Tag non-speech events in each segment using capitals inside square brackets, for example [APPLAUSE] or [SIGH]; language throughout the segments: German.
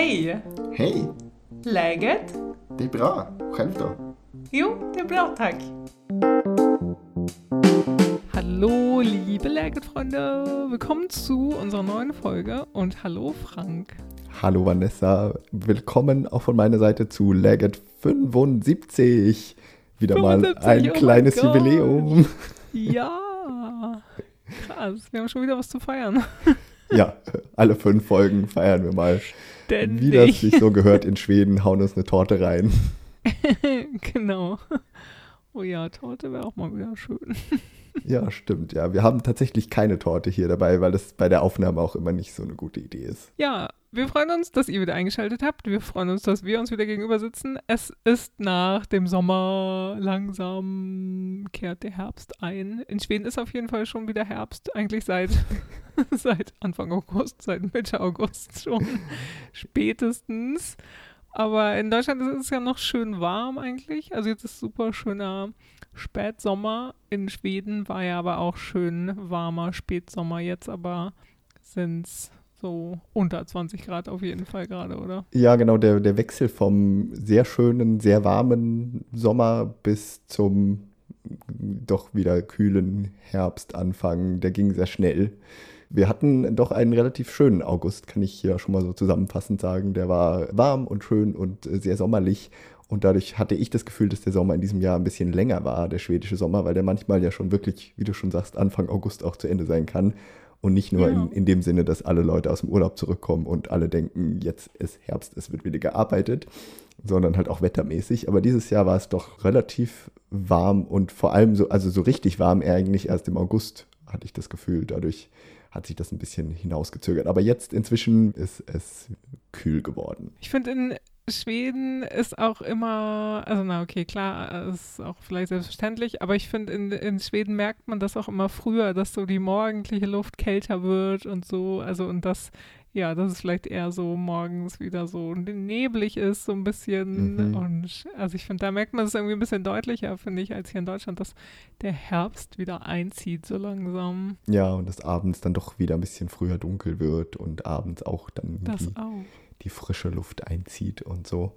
Hej! Hej! Läget? Det är bra. Själv då? Jo, det är bra tack. Hallo, liebe Läget-Freunde. Willkommen zu unserer neuen Folge und hallo Frank. Hallo Vanessa. Willkommen auch von meiner Seite zu Legget 75. Wieder 75, mal ein oh kleines Jubiläum. Ja, krass. Wir haben schon wieder was zu feiern. Ja, alle fünf Folgen feiern wir mal. Denn Wie das sich so gehört in Schweden, hauen uns eine Torte rein. [LAUGHS] genau. Oh ja, Torte wäre auch mal wieder schön. Ja, stimmt. Ja, wir haben tatsächlich keine Torte hier dabei, weil das bei der Aufnahme auch immer nicht so eine gute Idee ist. Ja, wir freuen uns, dass ihr wieder eingeschaltet habt. Wir freuen uns, dass wir uns wieder gegenüber sitzen. Es ist nach dem Sommer langsam kehrt der Herbst ein. In Schweden ist auf jeden Fall schon wieder Herbst, eigentlich seit, [LAUGHS] seit Anfang August, seit Mitte August schon [LAUGHS] spätestens. Aber in Deutschland ist es ja noch schön warm eigentlich. Also jetzt ist super schöner Spätsommer. In Schweden war ja aber auch schön warmer Spätsommer. Jetzt aber sind es so unter 20 Grad auf jeden Fall gerade, oder? Ja, genau, der, der Wechsel vom sehr schönen, sehr warmen Sommer bis zum doch wieder kühlen Herbstanfang, der ging sehr schnell. Wir hatten doch einen relativ schönen August, kann ich hier schon mal so zusammenfassend sagen. Der war warm und schön und sehr sommerlich. Und dadurch hatte ich das Gefühl, dass der Sommer in diesem Jahr ein bisschen länger war, der schwedische Sommer, weil der manchmal ja schon wirklich, wie du schon sagst, Anfang August auch zu Ende sein kann. Und nicht nur ja. in, in dem Sinne, dass alle Leute aus dem Urlaub zurückkommen und alle denken, jetzt ist Herbst, es wird wieder gearbeitet, sondern halt auch wettermäßig. Aber dieses Jahr war es doch relativ warm und vor allem so, also so richtig warm eigentlich erst im August, hatte ich das Gefühl. Dadurch hat sich das ein bisschen hinausgezögert. Aber jetzt inzwischen ist es kühl geworden. Ich finde, in Schweden ist auch immer, also na okay, klar, ist auch vielleicht selbstverständlich, aber ich finde, in, in Schweden merkt man das auch immer früher, dass so die morgendliche Luft kälter wird und so, also und das, ja, dass es vielleicht eher so morgens wieder so neblig ist, so ein bisschen. Mhm. Und also ich finde, da merkt man es irgendwie ein bisschen deutlicher, finde ich, als hier in Deutschland, dass der Herbst wieder einzieht so langsam. Ja, und dass abends dann doch wieder ein bisschen früher dunkel wird und abends auch dann das auch die frische Luft einzieht und so.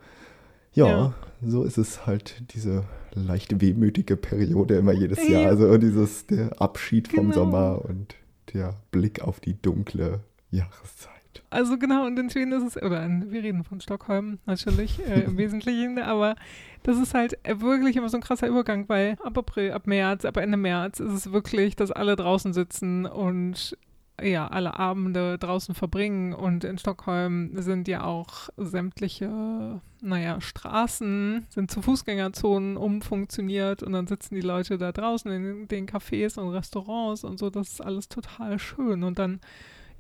Ja, ja, so ist es halt diese leichte wehmütige Periode immer jedes ja. Jahr. Also dieses der Abschied vom genau. Sommer und der Blick auf die dunkle Jahreszeit. Also genau, und in Schweden ist es, oder wir reden von Stockholm natürlich äh, im [LAUGHS] Wesentlichen, aber das ist halt wirklich immer so ein krasser Übergang, weil ab April, ab März, ab Ende März ist es wirklich, dass alle draußen sitzen und ja, alle Abende draußen verbringen. Und in Stockholm sind ja auch sämtliche, naja, Straßen sind zu Fußgängerzonen umfunktioniert und dann sitzen die Leute da draußen in den Cafés und Restaurants und so. Das ist alles total schön. Und dann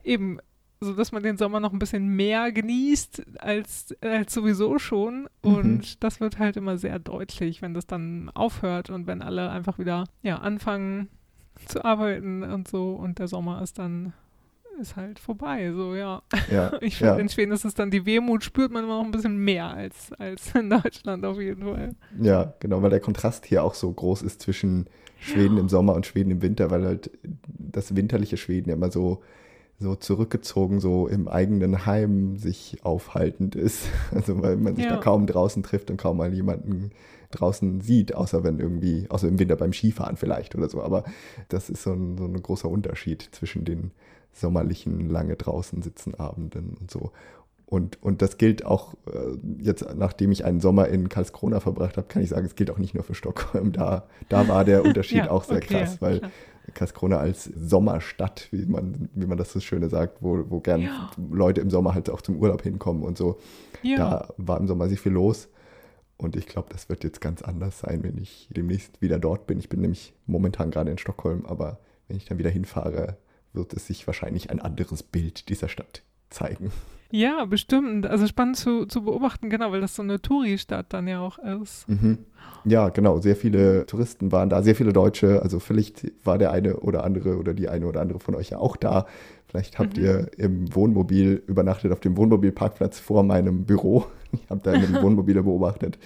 eben so dass man den Sommer noch ein bisschen mehr genießt als, als sowieso schon. Mhm. Und mhm. das wird halt immer sehr deutlich, wenn das dann aufhört und wenn alle einfach wieder ja, anfangen, [LAUGHS] zu arbeiten und so und der Sommer ist dann ist halt vorbei, so ja. ja [LAUGHS] ich finde, ja. in Schweden ist es dann die Wehmut, spürt man immer noch ein bisschen mehr als, als in Deutschland auf jeden Fall. Ja, genau, weil der Kontrast hier auch so groß ist zwischen Schweden ja. im Sommer und Schweden im Winter, weil halt das winterliche Schweden ja immer so, so zurückgezogen, so im eigenen Heim sich aufhaltend ist. [LAUGHS] Also weil man sich da kaum draußen trifft und kaum mal jemanden draußen sieht, außer wenn irgendwie, außer im Winter beim Skifahren vielleicht oder so. Aber das ist so ein, so ein großer Unterschied zwischen den sommerlichen, lange draußen sitzen Abenden und so. Und, und das gilt auch äh, jetzt, nachdem ich einen Sommer in Karlskrona verbracht habe, kann ich sagen, es gilt auch nicht nur für Stockholm. Da, da war der [LAUGHS] Unterschied ja, auch sehr okay, krass, weil klar. Karlskrona als Sommerstadt, wie man, wie man das so schöne sagt, wo, wo gern ja. Leute im Sommer halt auch zum Urlaub hinkommen und so. Ja. Da war im Sommer sehr viel los. Und ich glaube, das wird jetzt ganz anders sein, wenn ich demnächst wieder dort bin. Ich bin nämlich momentan gerade in Stockholm, aber wenn ich dann wieder hinfahre, wird es sich wahrscheinlich ein anderes Bild dieser Stadt zeigen. Ja, bestimmt. Also spannend zu, zu beobachten, genau, weil das so eine Touri-Stadt dann ja auch ist. Mhm. Ja, genau. Sehr viele Touristen waren da, sehr viele Deutsche. Also vielleicht war der eine oder andere oder die eine oder andere von euch ja auch da. Vielleicht habt mhm. ihr im Wohnmobil übernachtet auf dem Wohnmobilparkplatz vor meinem Büro. [LAUGHS] Ich habe da die [LAUGHS] Wohnmobile beobachtet.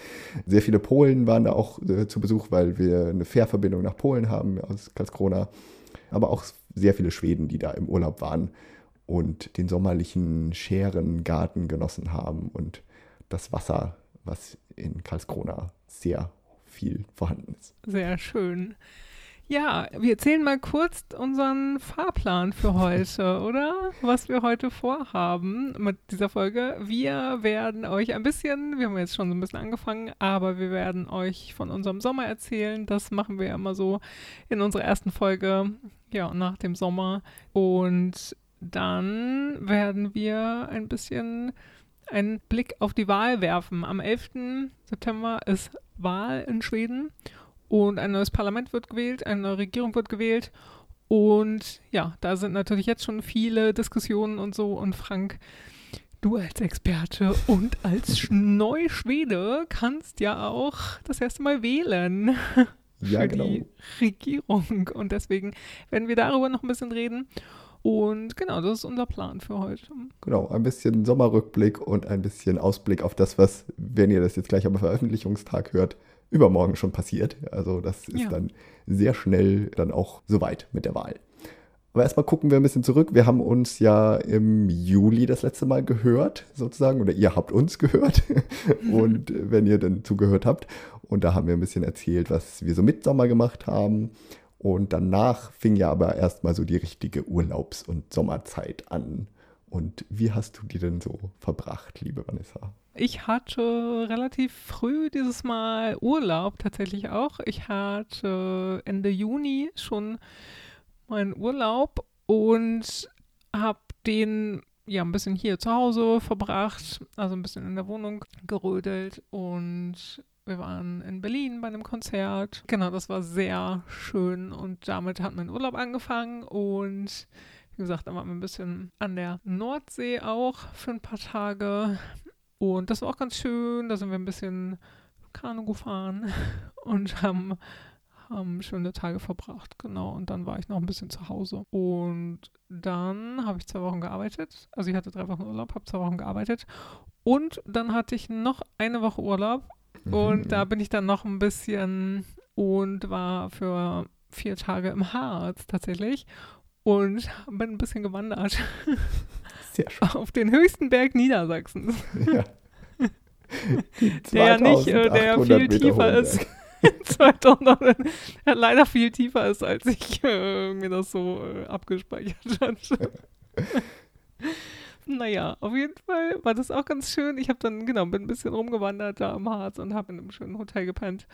Sehr viele Polen waren da auch äh, zu Besuch, weil wir eine Fährverbindung nach Polen haben aus Karlskrona. Aber auch sehr viele Schweden, die da im Urlaub waren. Und den sommerlichen Scherengarten genossen haben und das Wasser, was in Karlskrona sehr viel vorhanden ist. Sehr schön. Ja, wir erzählen mal kurz unseren Fahrplan für heute, [LAUGHS] oder? Was wir heute vorhaben mit dieser Folge. Wir werden euch ein bisschen, wir haben jetzt schon so ein bisschen angefangen, aber wir werden euch von unserem Sommer erzählen. Das machen wir immer so in unserer ersten Folge, ja, nach dem Sommer. Und dann werden wir ein bisschen einen Blick auf die Wahl werfen. Am 11. September ist Wahl in Schweden und ein neues Parlament wird gewählt, eine neue Regierung wird gewählt. Und ja, da sind natürlich jetzt schon viele Diskussionen und so. Und Frank, du als Experte und als Neuschwede kannst ja auch das erste Mal wählen [LAUGHS] Ja, für genau. die Regierung. Und deswegen werden wir darüber noch ein bisschen reden. Und genau, das ist unser Plan für heute. Genau, ein bisschen Sommerrückblick und ein bisschen Ausblick auf das, was, wenn ihr das jetzt gleich am Veröffentlichungstag hört, übermorgen schon passiert. Also das ist Ja. dann sehr schnell dann auch soweit mit der Wahl. Aber erstmal gucken wir ein bisschen zurück. Wir haben uns ja im Juli das letzte Mal gehört, sozusagen, oder ihr habt uns gehört. [LAUGHS] Und wenn ihr dann zugehört habt, und da haben wir ein bisschen erzählt, was wir so mit Sommer gemacht haben. Und danach fing ja aber erstmal so die richtige Urlaubs- und Sommerzeit an. Und wie hast du die denn so verbracht, liebe Vanessa? Ich hatte relativ früh dieses Mal Urlaub tatsächlich auch. Ich hatte Ende Juni schon meinen Urlaub und habe den ja ein bisschen hier zu Hause verbracht, also ein bisschen in der Wohnung gerödelt und wir waren in Berlin bei einem Konzert. Genau, das war sehr schön und damit hat mein Urlaub angefangen und wie gesagt, dann waren wir ein bisschen an der Nordsee auch für ein paar Tage und das war auch ganz schön. Da sind wir ein bisschen Kanu gefahren [LAUGHS] und haben, haben schöne Tage verbracht. Genau. Und dann war ich noch ein bisschen zu Hause. Und dann habe ich zwei Wochen gearbeitet. Also ich hatte drei Wochen Urlaub, habe zwei Wochen gearbeitet. Und dann hatte ich noch eine Woche Urlaub. Und da bin ich dann noch ein bisschen und war für vier Tage im Harz tatsächlich. Und bin ein bisschen gewandert Sehr [LAUGHS] schön. auf den höchsten Berg Niedersachsens. Ja. [LAUGHS] Der ja nicht, äh, der 2800 viel Meter [LAUGHS] tiefer ist. Berg. 2000, der leider viel tiefer ist, als ich äh, mir das so äh, abgespeichert hatte. Naja, auf jeden Fall war das auch ganz schön. Ich habe dann, genau, bin ein bisschen rumgewandert da am Harz und habe in einem schönen Hotel gepennt.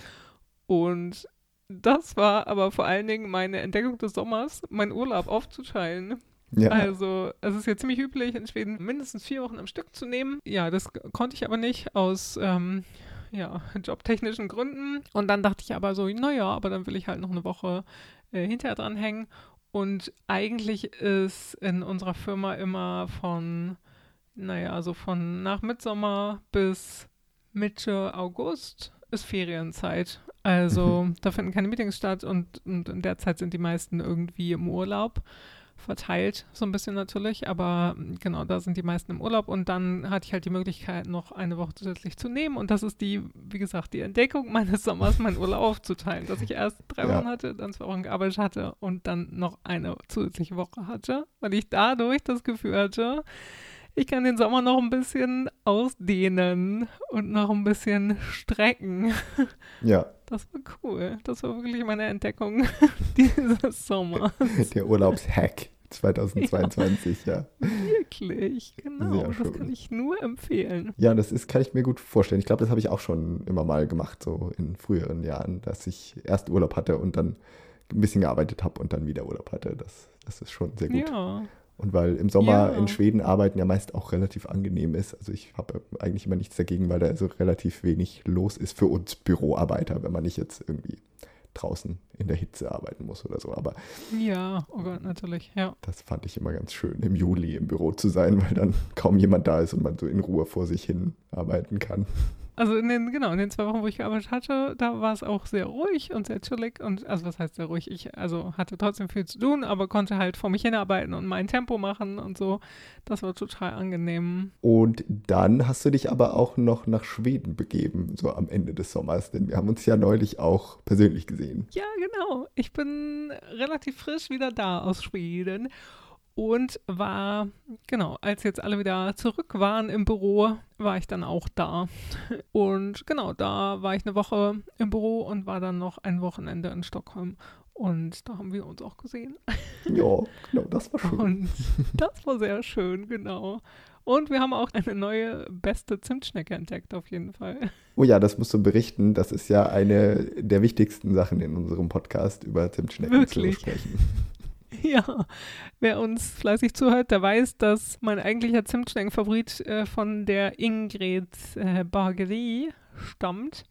Und das war aber vor allen Dingen meine Entdeckung des Sommers, meinen Urlaub aufzuteilen. Ja, Also, es ist ja ziemlich üblich, in Schweden mindestens vier Wochen am Stück zu nehmen. Ja, das konnte ich aber nicht aus ähm, ja, jobtechnischen Gründen. Und dann dachte ich aber so, naja, aber dann will ich halt noch eine Woche äh, hinterher dranhängen. Und eigentlich ist in unserer Firma immer von, naja, so von nach Mitsommer bis Mitte August ist Ferienzeit. Also da finden keine Meetings statt und, und in der Zeit sind die meisten irgendwie im Urlaub verteilt, so ein bisschen natürlich, aber mm, genau, da sind die meisten im Urlaub und dann hatte ich halt die Möglichkeit, noch eine Woche zusätzlich zu nehmen und das ist die, wie gesagt, die Entdeckung meines Sommers, meinen Urlaub aufzuteilen, dass ich erst drei Ja. Wochen hatte, dann zwei Wochen gearbeitet hatte und dann noch eine zusätzliche Woche hatte, weil ich dadurch das Gefühl hatte, ich kann den Sommer noch ein bisschen ausdehnen und noch ein bisschen strecken. ja, Das war cool. Das war wirklich meine Entdeckung [LAUGHS] dieses Sommers. der Urlaubshack 2022, ja. Wirklich, genau. Sehr das schön. kann ich nur empfehlen. Ja, das ist, kann ich mir gut vorstellen. Ich glaube, das habe ich auch schon immer mal gemacht, so in früheren Jahren, dass ich erst Urlaub hatte und dann ein bisschen gearbeitet habe und dann wieder Urlaub hatte. Das, das ist schon sehr gut. Ja, Und weil im Sommer Ja. in Schweden arbeiten ja meist auch relativ angenehm ist. Also ich habe eigentlich immer nichts dagegen, weil da so relativ wenig los ist für uns Büroarbeiter, wenn man nicht jetzt irgendwie draußen in der Hitze arbeiten muss oder so. Aber ja, oh Gott, natürlich, ja. das fand ich immer ganz schön, im Juli im Büro zu sein, weil dann kaum jemand da ist und man so in Ruhe vor sich hin arbeiten kann. Also in den, genau, in den zwei Wochen, wo ich gearbeitet hatte, da war es auch sehr ruhig und sehr chillig und, also was heißt sehr ruhig? Ich, also hatte trotzdem viel zu tun, aber konnte halt vor mich hinarbeiten und mein Tempo machen und so. Das war total angenehm. Und dann hast du dich aber auch noch nach Schweden begeben, so am Ende des Sommers, denn wir haben uns ja neulich auch persönlich gesehen. Ja, genau. Ich bin relativ frisch wieder da aus Schweden. Und war, genau, als jetzt alle wieder zurück waren im Büro, war ich dann auch da. Und genau, da war ich eine Woche im Büro und war dann noch ein Wochenende in Stockholm. Und da haben wir uns auch gesehen. [LAUGHS] Ja, genau, das war schön. Und das war sehr schön, genau. Und wir haben auch eine neue beste Zimtschnecke entdeckt, auf jeden Fall. Oh ja, das musst du berichten. Das ist ja eine der wichtigsten Sachen in unserem Podcast, über Zimtschnecken Wirklich? zu sprechen. [LAUGHS] Ja, wer uns fleißig zuhört, der weiß, dass mein eigentlicher Zimtschnecken-Favorit äh, von der Ingrid äh, Bargerie stammt.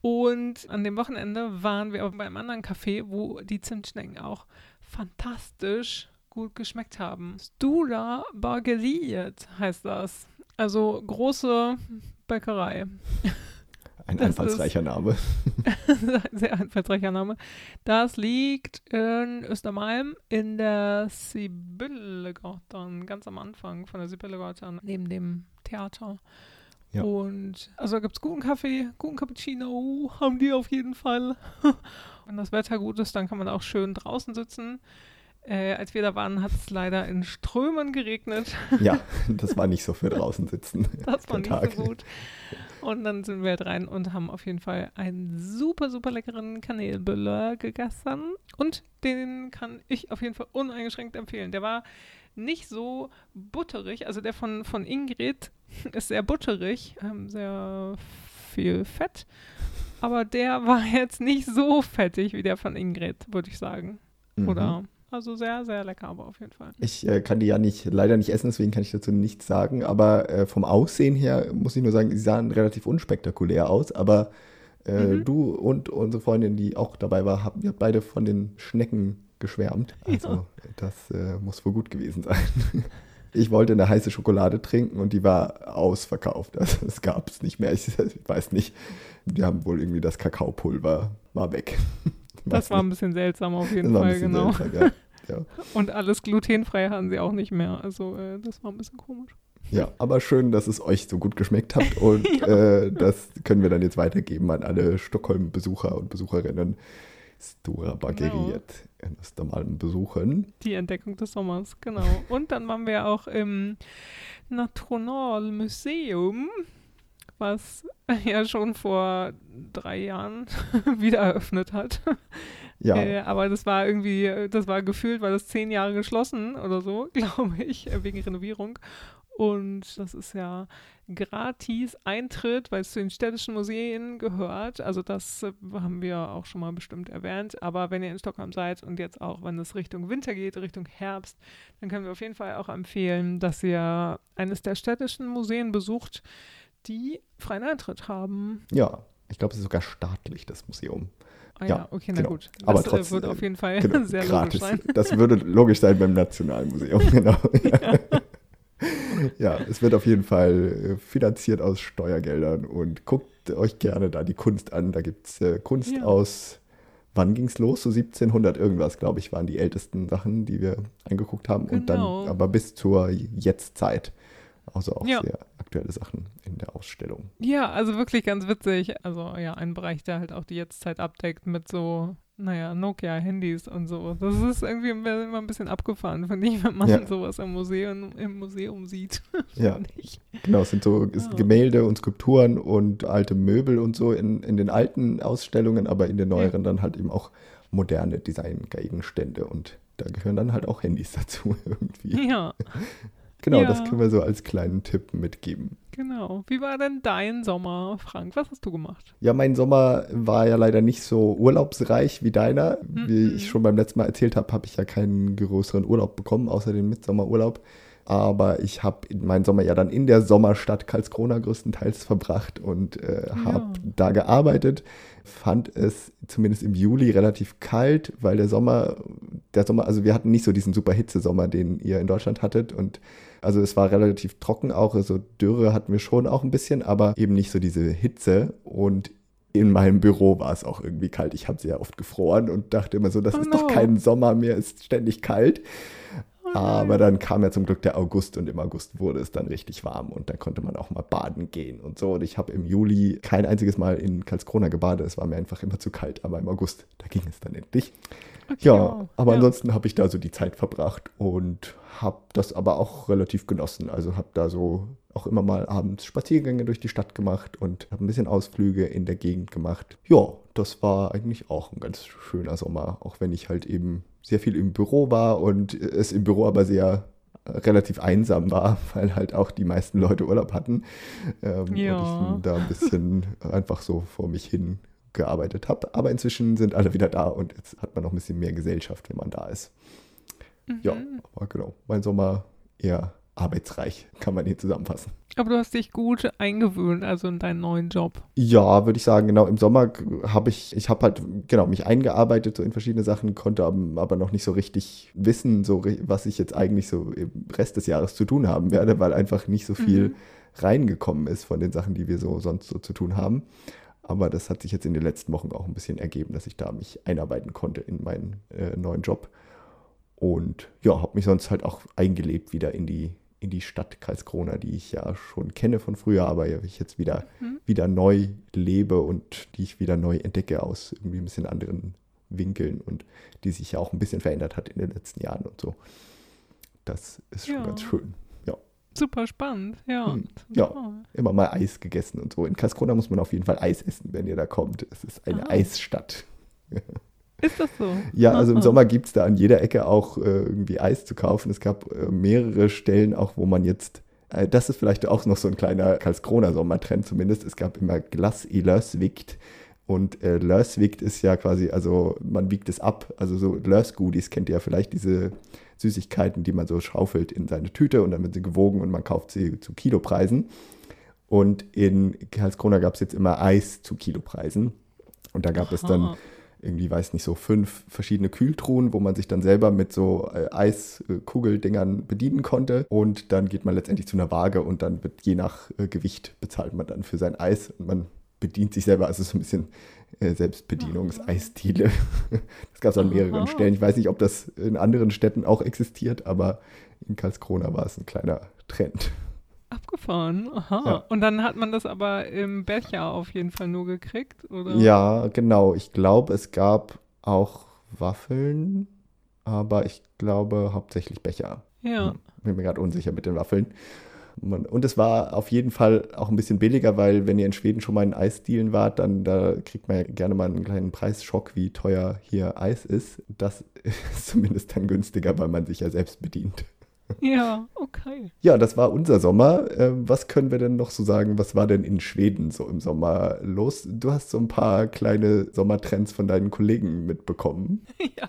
Und an dem Wochenende waren wir auch beim anderen Café, wo die Zimtschnecken auch fantastisch gut geschmeckt haben. Stula Bargeriet heißt das. Also große Bäckerei. [LAUGHS] Ein Das einfallsreicher Name. [LAUGHS] Sehr einfallsreicher Name. Das liegt in Östermalm in der Sibyllegarten, ganz am Anfang von der Sibyllegarten, neben dem Theater. Ja. Und also gibt es guten Kaffee, guten Cappuccino, haben die auf jeden Fall. [LAUGHS] Wenn das Wetter gut ist, dann kann man auch schön draußen sitzen. Äh, als wir da waren, hat es leider in Strömen geregnet. Ja, [LAUGHS] das war nicht so für draußen sitzen. Das war nicht Tag. so gut. Und dann sind wir halt rein und haben auf jeden Fall einen super, super leckeren Kanelbüller gegessen. Und den kann ich auf jeden Fall uneingeschränkt empfehlen. Der war nicht so butterig. Also der von, von Ingrid [LAUGHS] ist sehr butterig, ähm, sehr viel Fett. Aber der [LAUGHS] war jetzt nicht so fettig wie der von Ingrid, würde ich sagen. Mhm. Oder? Also sehr, sehr lecker, aber auf jeden Fall. Ich äh, kann die ja nicht, leider nicht essen, deswegen kann ich dazu nichts sagen. Aber äh, vom Aussehen her muss ich nur sagen, sie sahen relativ unspektakulär aus. Aber äh, Mhm. du und unsere Freundin, die auch dabei war, haben ja beide von den Schnecken geschwärmt. Also Ja. das äh, muss wohl gut gewesen sein. [LAUGHS] Ich wollte eine heiße Schokolade trinken und die war ausverkauft. [LAUGHS] Also es gab es nicht mehr. Ich, [LAUGHS] ich weiß nicht. Die haben wohl irgendwie das Kakaopulver war weg. Das war ein bisschen seltsam auf jeden Fall, genau. ja. [LAUGHS] Ja. Und alles glutenfrei hatten sie auch nicht mehr. Also äh, das war ein bisschen komisch. Ja, aber schön, dass es euch so gut geschmeckt hat [LAUGHS] und äh, das können wir dann jetzt weitergeben an alle Stockholm-Besucher und Besucherinnen. Stora Bageriet in Östermalm besuchen. Die Entdeckung des Sommers, genau. Und dann waren wir auch im Nationalmuseum, was ja [LAUGHS] schon vor drei Jahren [LAUGHS] wieder eröffnet hat. Ja, Äh, aber das war irgendwie, das war gefühlt, war das zehn Jahre geschlossen oder so, [LAUGHS] glaube ich, äh, wegen Renovierung. Und das ist ja gratis Eintritt, weil es zu den städtischen Museen gehört. Also das äh, haben wir auch schon mal bestimmt erwähnt. Aber wenn ihr in Stockholm seid und jetzt auch, wenn es Richtung Winter geht, Richtung Herbst, dann können wir auf jeden Fall auch empfehlen, dass ihr eines der städtischen Museen besucht, die freien Eintritt haben. ja. Ich glaube, es ist sogar staatlich, das Museum. Ah Ja, okay, na genau. gut. Das Aber äh, trotzdem, wird auf jeden Fall Genau, [LAUGHS] sehr gratis. logisch sein. Das würde logisch sein beim Nationalmuseum, [LAUGHS] genau. Ja. ja, es wird auf jeden Fall äh, finanziert aus Steuergeldern und guckt euch gerne da die Kunst an. Da gibt es äh, Kunst Ja. aus, wann ging es los? So 1700 irgendwas, glaube ich, waren die ältesten Sachen, die wir angeguckt haben. Und Genau. dann aber bis zur Jetztzeit. Also auch Ja. sehr aktuelle Sachen in der Ausstellung. Ja, also wirklich ganz witzig. Also ja, ein Bereich, der halt auch die Jetztzeit abdeckt mit so, naja, Nokia-Handys und so. Das ist irgendwie immer ein bisschen abgefahren, finde ich, wenn man Ja. sowas im Museum, im Museum sieht. [LAUGHS] Ja. Genau, es sind so es sind Ja. Gemälde und Skulpturen und alte Möbel und so in, in den alten Ausstellungen, aber in den neueren dann halt eben auch moderne Designgegenstände und da gehören dann halt auch Handys [LAUGHS] dazu irgendwie. Ja, Genau, Ja. das können wir so als kleinen Tipp mitgeben. genau. Wie war denn dein Sommer, Frank? Was hast du gemacht? Ja, mein Sommer war ja leider nicht so urlaubsreich wie deiner. Wie Mhm. ich schon beim letzten Mal erzählt habe, habe ich ja keinen größeren Urlaub bekommen, außer den Mitsommerurlaub. Aber ich habe meinen Sommer ja dann in der Sommerstadt Karlskrona größtenteils verbracht und äh, habe Ja. da gearbeitet. Fand es zumindest im Juli relativ kalt, weil der Sommer, der Sommer, also wir hatten nicht so diesen super Hitzesommer, den ihr in Deutschland hattet. Und also es war relativ trocken auch, also Dürre hatten wir schon auch ein bisschen, aber eben nicht so diese Hitze. Und in meinem Büro war es auch irgendwie kalt. Ich habe sehr oft gefroren und dachte immer so, das Oh ist doch kein Sommer mehr, ist ständig kalt. Oh Aber dann kam ja zum Glück der August und im August wurde es dann richtig warm und dann konnte man auch mal baden gehen und so. Und ich habe im Juli kein einziges Mal in Karlskrona gebadet. Es war mir einfach immer zu kalt, aber im August, da ging es dann endlich. Okay, Ja, wow. aber ja. ansonsten habe ich da so die Zeit verbracht und habe das aber auch relativ genossen. Also habe da so auch immer mal abends Spaziergänge durch die Stadt gemacht und habe ein bisschen Ausflüge in der Gegend gemacht. Ja, das war eigentlich auch ein ganz schöner Sommer, auch wenn ich halt eben sehr viel im Büro war und es im Büro aber sehr äh, relativ einsam war, [LAUGHS] weil halt auch die meisten Leute Urlaub hatten. Ähm, Ja. Und ich da ein bisschen [LAUGHS] einfach so vor mich hin gearbeitet habe. Aber inzwischen sind alle wieder da und jetzt hat man noch ein bisschen mehr Gesellschaft, wenn man da ist. Ja, Mhm. aber genau. Mein Sommer eher arbeitsreich, kann man hier zusammenfassen. Aber du hast dich gut eingewöhnt, also in deinen neuen Job. Ja, würde ich sagen, genau. Im Sommer habe ich, ich habe halt, genau, mich eingearbeitet so in verschiedene Sachen, konnte aber, noch nicht so richtig wissen, so, was ich jetzt eigentlich so im Rest des Jahres zu tun haben werde, weil einfach nicht so viel Mhm. reingekommen ist von den Sachen, die wir so sonst so zu tun haben. Aber das hat sich jetzt in den letzten Wochen auch ein bisschen ergeben, dass ich da mich einarbeiten konnte in meinen äh, neuen Job. Und ja, habe mich sonst halt auch eingelebt wieder in die, in die Stadt Karlskrona, die ich ja schon kenne von früher, aber ja, ich jetzt wieder, Mhm. wieder neu lebe und die ich wieder neu entdecke aus irgendwie ein bisschen anderen Winkeln und die sich ja auch ein bisschen verändert hat in den letzten Jahren und so. Das ist schon Ja. ganz schön. Super spannend, ja. Hm, ja. Toll. Immer mal Eis gegessen und so. In Karlskrona muss man auf jeden Fall Eis essen, wenn ihr da kommt. Es ist eine Ah. Eisstadt. Ist das so? Ja, also im. Sommer gibt es da an jeder Ecke auch äh, irgendwie Eis zu kaufen. Es gab äh, mehrere Stellen auch, wo man jetzt, äh, das ist vielleicht auch noch so ein kleiner Karlskroner Sommertrend zumindest. Es gab immer Glas i Lösvikt. Und äh, Lösvikt ist ja quasi, also man wiegt es ab. Also so Lösgoodies kennt ihr ja vielleicht, diese Süßigkeiten, die man so schaufelt in seine Tüte und dann wird sie gewogen und man kauft sie zu Kilopreisen. Und in Karlskrona gab es jetzt immer Eis zu Kilopreisen. Und da gab es dann Aha. irgendwie, weiß nicht, so fünf verschiedene Kühltruhen, wo man sich dann selber mit so äh, Eiskugeldingern bedienen konnte. Und dann geht man letztendlich zu einer Waage und dann wird je nach äh, Gewicht bezahlt man dann für sein Eis und man bedient sich selber. Also so ein bisschen Selbstbedienungs-Eisdiele. [LAUGHS] Das gab es an mehreren Aha. Stellen. Ich weiß nicht, ob das in anderen Städten auch existiert, aber in Karlskrona war es ein kleiner Trend. Abgefahren, aha. Ja. Und dann hat man das aber im Becher auf jeden Fall nur gekriegt, oder? Ja, genau. Ich glaube, es gab auch Waffeln, aber ich glaube hauptsächlich Becher. Ja. Hm, Bin mir gerade unsicher mit den Waffeln. Und es war auf jeden Fall auch ein bisschen billiger, weil wenn ihr in Schweden schon mal in Eisdielen wart, dann da kriegt man ja gerne mal einen kleinen Preisschock, wie teuer hier Eis ist. Das [LAUGHS] ist zumindest dann günstiger, weil man sich ja selbst bedient. Ja, okay. Ja, das war unser Sommer. Ähm, was können wir denn noch so sagen? Was war denn in Schweden so im Sommer los? Du hast so ein paar kleine Sommertrends von deinen Kollegen mitbekommen. [LAUGHS] ja,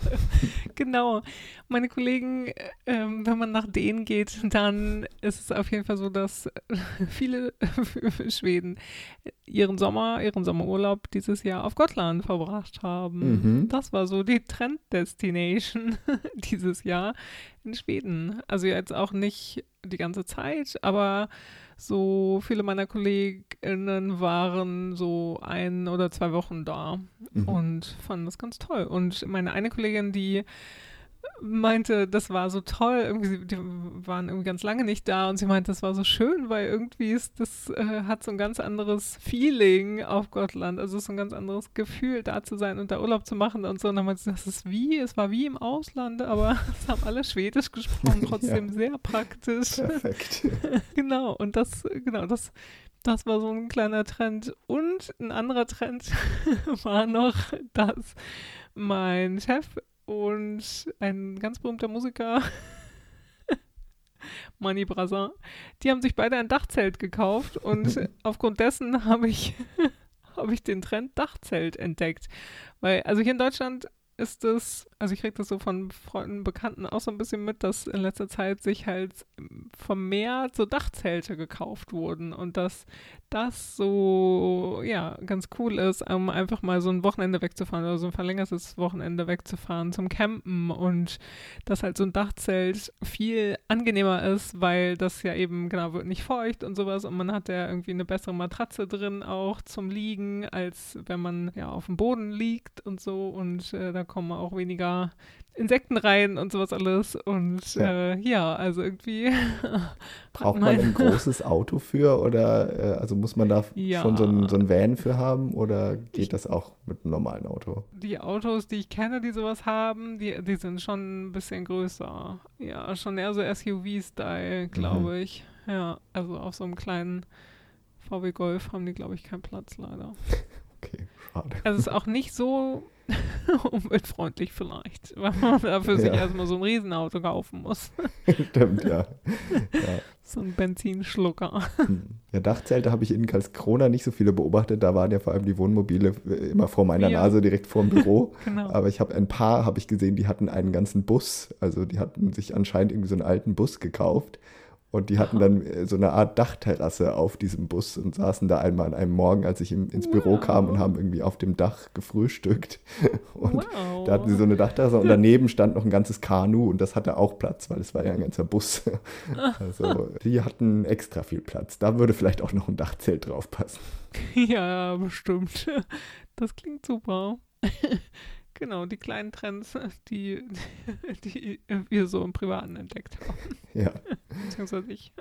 genau. Meine Kollegen, ähm, wenn man nach denen geht, dann ist es auf jeden Fall so, dass [LAUGHS] viele Schweden ihren Sommer, ihren Sommerurlaub dieses Jahr auf Gotland verbracht haben. Mhm. Das war so die Trend-Destination [LAUGHS] dieses Jahr in Schweden. Also jetzt auch nicht die ganze Zeit, aber so viele meiner KollegInnen waren so ein oder zwei Wochen da Mhm. und fanden das ganz toll. Und meine eine Kollegin, die meinte, das war so toll, irgendwie, die waren irgendwie ganz lange nicht da und sie meinte, das war so schön, weil irgendwie ist das äh, hat so ein ganz anderes Feeling auf Gotland, also so ein ganz anderes Gefühl, da zu sein und da Urlaub zu machen und so. Und dann meinte sie, das ist wie, es war wie im Ausland, aber [LAUGHS] es haben alle Schwedisch gesprochen, [LAUGHS] trotzdem sehr praktisch. Perfekt. [LAUGHS] Genau, und das, genau, das, das war so ein kleiner Trend. Und ein anderer Trend war noch, dass mein Chef und ein ganz berühmter Musiker, [LAUGHS] Manny Brazin, die haben sich beide ein Dachzelt gekauft und [LAUGHS] aufgrund dessen habe ich, [LAUGHS] habe ich den Trend Dachzelt entdeckt. Weil, also hier in Deutschland ist es, also ich kriege das so von Freunden, Bekannten auch so ein bisschen mit, dass in letzter Zeit sich halt vermehrt so Dachzelte gekauft wurden und dass das so, ja, ganz cool ist, um einfach mal so ein Wochenende wegzufahren oder so ein verlängertes Wochenende wegzufahren zum Campen und dass halt so ein Dachzelt viel angenehmer ist, weil das ja eben, genau, wird nicht feucht und sowas und man hat ja irgendwie eine bessere Matratze drin auch zum Liegen, als wenn man ja auf dem Boden liegt und so und äh, da kommen auch weniger weniger Insekten rein und sowas alles. Und ja, äh, ja also irgendwie. [LAUGHS] Braucht man ein [LAUGHS] großes Auto für oder äh, also muss man da ja. schon so ein, so ein Van für haben oder geht das auch mit einem normalen Auto? Die Autos, die ich kenne, die sowas haben, die, die sind schon ein bisschen größer. Ja, schon eher so SUV-Style, glaube mhm. ich. Ja, also auf so einem kleinen VW Golf haben die, glaube ich, keinen Platz leider. [LAUGHS] okay, schade. Also es ist auch nicht so [LAUGHS] umweltfreundlich vielleicht, weil man dafür ja. sich erstmal so ein Riesenauto kaufen muss. [LAUGHS] Stimmt, ja. [LAUGHS] ja. So ein Benzinschlucker. Hm. Ja, Dachzelte habe ich in Karlskrona nicht so viele beobachtet. Da waren ja vor allem die Wohnmobile äh, immer vor meiner ja. Nase direkt vor dem Büro. genau. Aber ich habe ein paar, habe ich gesehen, die hatten einen ganzen Bus. Also die hatten sich anscheinend irgendwie so einen alten Bus gekauft und die hatten dann äh, so eine Art Dachterrasse auf diesem Bus und saßen da einmal an einem Morgen, als ich ins Büro wow. kam und haben irgendwie auf dem Dach gefrühstückt. [LAUGHS] Und wow. da hatten sie so eine Dachterrasse und daneben stand noch ein ganzes Kanu und das hatte auch Platz, weil es war ja ein ganzer Bus. [LAUGHS] Also die hatten extra viel Platz. Da würde vielleicht auch noch ein Dachzelt drauf passen. [LAUGHS] Ja, bestimmt. Das klingt super. Genau, die kleinen Trends, [LAUGHS] die, [LAUGHS] die wir so im Privaten entdeckt haben. Ja. [LAUGHS] Beziehungsweise ich.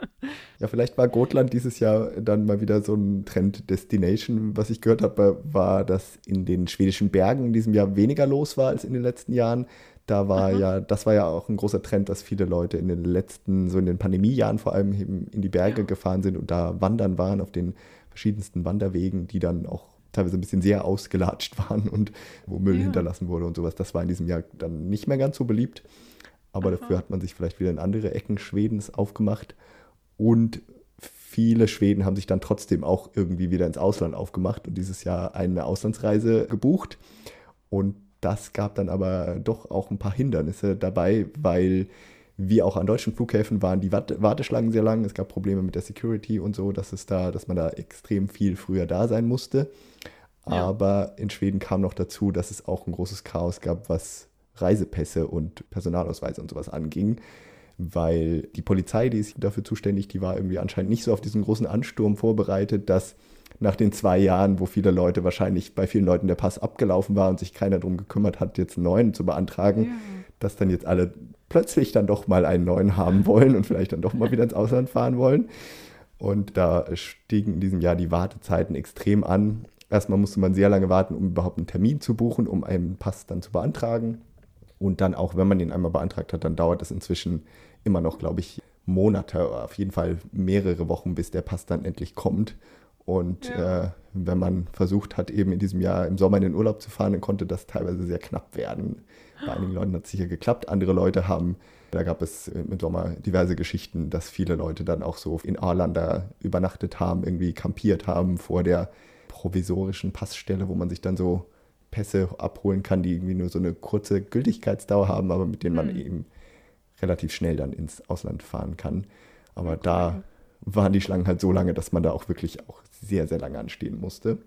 Ja, vielleicht war Gotland dieses Jahr dann mal wieder so ein Trend-Destination. Was ich gehört habe, war, dass in den schwedischen Bergen in diesem Jahr weniger los war als in den letzten Jahren. Da war Aha. ja, das war ja auch ein großer Trend, dass viele Leute in den letzten, so in den Pandemiejahren vor allem in die Berge ja. gefahren sind und da wandern waren auf den verschiedensten Wanderwegen, die dann auch teilweise ein bisschen sehr ausgelatscht [LAUGHS] waren und wo Müll ja. hinterlassen wurde und sowas. Das war in diesem Jahr dann nicht mehr ganz so beliebt. Aber Aha. dafür hat man sich vielleicht wieder in andere Ecken Schwedens aufgemacht. Und viele Schweden haben sich dann trotzdem auch irgendwie wieder ins Ausland aufgemacht und dieses Jahr eine Auslandsreise gebucht. Und das gab dann aber doch auch ein paar Hindernisse dabei, weil wie auch an deutschen Flughäfen waren die Warteschlangen sehr lang. Es gab Probleme mit der Security und so, dass es da, dass man da extrem viel früher da sein musste. Ja. Aber in Schweden kam noch dazu, dass es auch ein großes Chaos gab, was Reisepässe und Personalausweise und sowas anging. Weil die Polizei, die ist dafür zuständig, die war irgendwie anscheinend nicht so auf diesen großen Ansturm vorbereitet, dass nach den zwei Jahren, wo viele Leute wahrscheinlich bei vielen Leuten der Pass abgelaufen war und sich keiner darum gekümmert hat, jetzt einen neuen zu beantragen, ja. Dass dann jetzt alle plötzlich dann doch mal einen neuen haben wollen und vielleicht dann doch mal wieder ins Ausland fahren wollen. Und da stiegen in diesem Jahr die Wartezeiten extrem an. Erstmal musste man sehr lange warten, um überhaupt einen Termin zu buchen, um einen Pass dann zu beantragen. Und dann auch, wenn man den einmal beantragt hat, dann dauert es inzwischen immer noch, glaube ich, Monate, auf jeden Fall mehrere Wochen, bis der Pass dann endlich kommt. Und ja. äh, wenn man versucht hat, eben in diesem Jahr im Sommer in den Urlaub zu fahren, dann konnte das teilweise sehr knapp werden. Bei einigen Leuten hat es sicher geklappt. Andere Leute haben, da gab es im Sommer diverse Geschichten, dass viele Leute dann auch so in Arlanda übernachtet haben, irgendwie kampiert haben vor der provisorischen Passstelle, wo man sich dann so Pässe abholen kann, die irgendwie nur so eine kurze Gültigkeitsdauer haben, aber mit denen man mhm. eben relativ schnell dann ins Ausland fahren kann. Aber da waren die Schlangen halt so lange, dass man da auch wirklich auch sehr, sehr lange anstehen musste.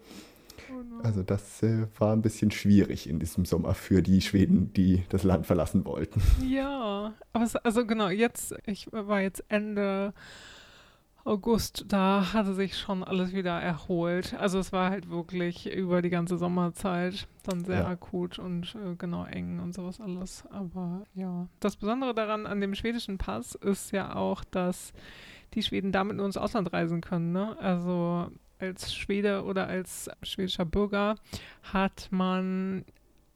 Also das äh, war ein bisschen schwierig in diesem Sommer für die Schweden, die das Land verlassen wollten. Ja, aber es, also genau, jetzt, ich war jetzt Ende August, da hatte sich schon alles wieder erholt. Also es war halt wirklich über die ganze Sommerzeit dann sehr ja. akut und äh, genau eng und sowas alles. Aber ja, das Besondere daran an dem schwedischen Pass ist ja auch, dass die Schweden damit nur ins Ausland reisen können. Ne? Also als Schwede oder als schwedischer Bürger hat man